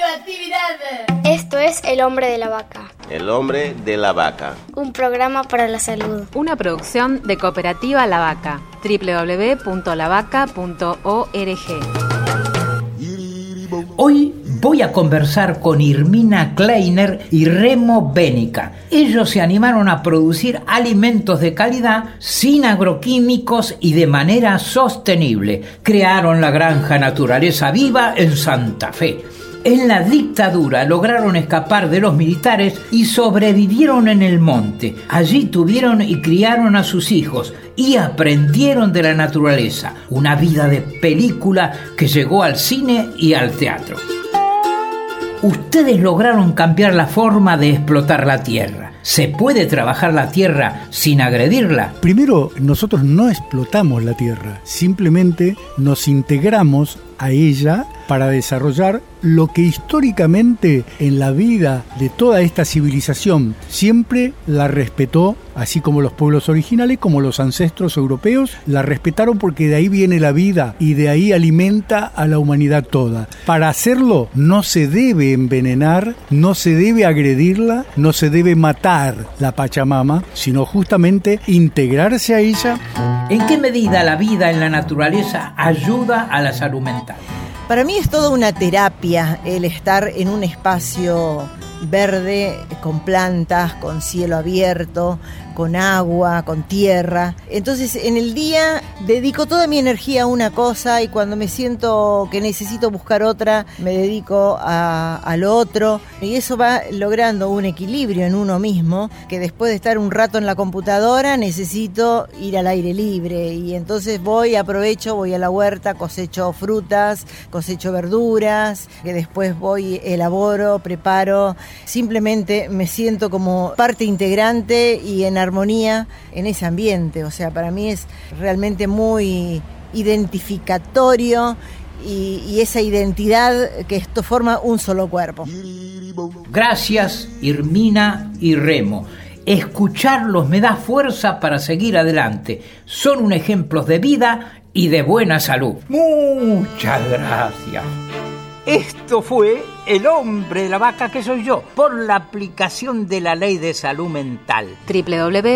Radioactividad. Esto es El Hombre de la Vaca. El hombre de la vaca. Un programa para la salud. Una producción de Cooperativa La Vaca. www.lavaca.org. Hoy voy a conversar con Irmina Kleiner y Remo Bénica. Ellos se animaron a producir alimentos de calidad sin agroquímicos y de manera sostenible. Crearon la granja Naturaleza Viva en Santa Fe. En la dictadura lograron escapar de los militares y sobrevivieron en el monte. Allí tuvieron y criaron a sus hijos y aprendieron de la naturaleza, una vida de película que llegó al cine y al teatro. Ustedes lograron cambiar la forma de explotar la tierra. ¿Se puede trabajar la tierra sin agredirla? Primero, nosotros no explotamos la tierra, simplemente nos integramos a ella para desarrollar lo que históricamente en la vida de toda esta civilización siempre la respetó, así como los pueblos originales, como los ancestros europeos, la respetaron porque de ahí viene la vida y de ahí alimenta a la humanidad toda. Para hacerlo no se debe envenenar, no se debe agredirla, no se debe matar la Pachamama, sino justamente integrarse a ella. ¿En qué medida la vida en la naturaleza ayuda a la salud mental? Para mí es toda una terapia el estar en un espacio verde, con plantas, con cielo abierto, con agua, con tierra. Entonces en el día dedico toda mi energía a una cosa y cuando me siento que necesito buscar otra, me dedico a, al otro. Y eso va logrando un equilibrio en uno mismo, que después de estar un rato en la computadora necesito ir al aire libre. Y entonces voy, aprovecho, voy a la huerta, cosecho frutas, cosecho verduras, que después voy, elaboro, preparo. Simplemente me siento como parte integrante y en armonía en ese ambiente. O sea, para mí es realmente muy identificatorio y, y, esa identidad que esto forma un solo cuerpo. Gracias, Irmina y Remo. Escucharlos me da fuerza para seguir adelante. Son un ejemplo de vida y de buena salud. Muchas gracias. Esto fue El hombre de la vaca que soy yo, por la aplicación de la ley de salud mental. www.lavaca.org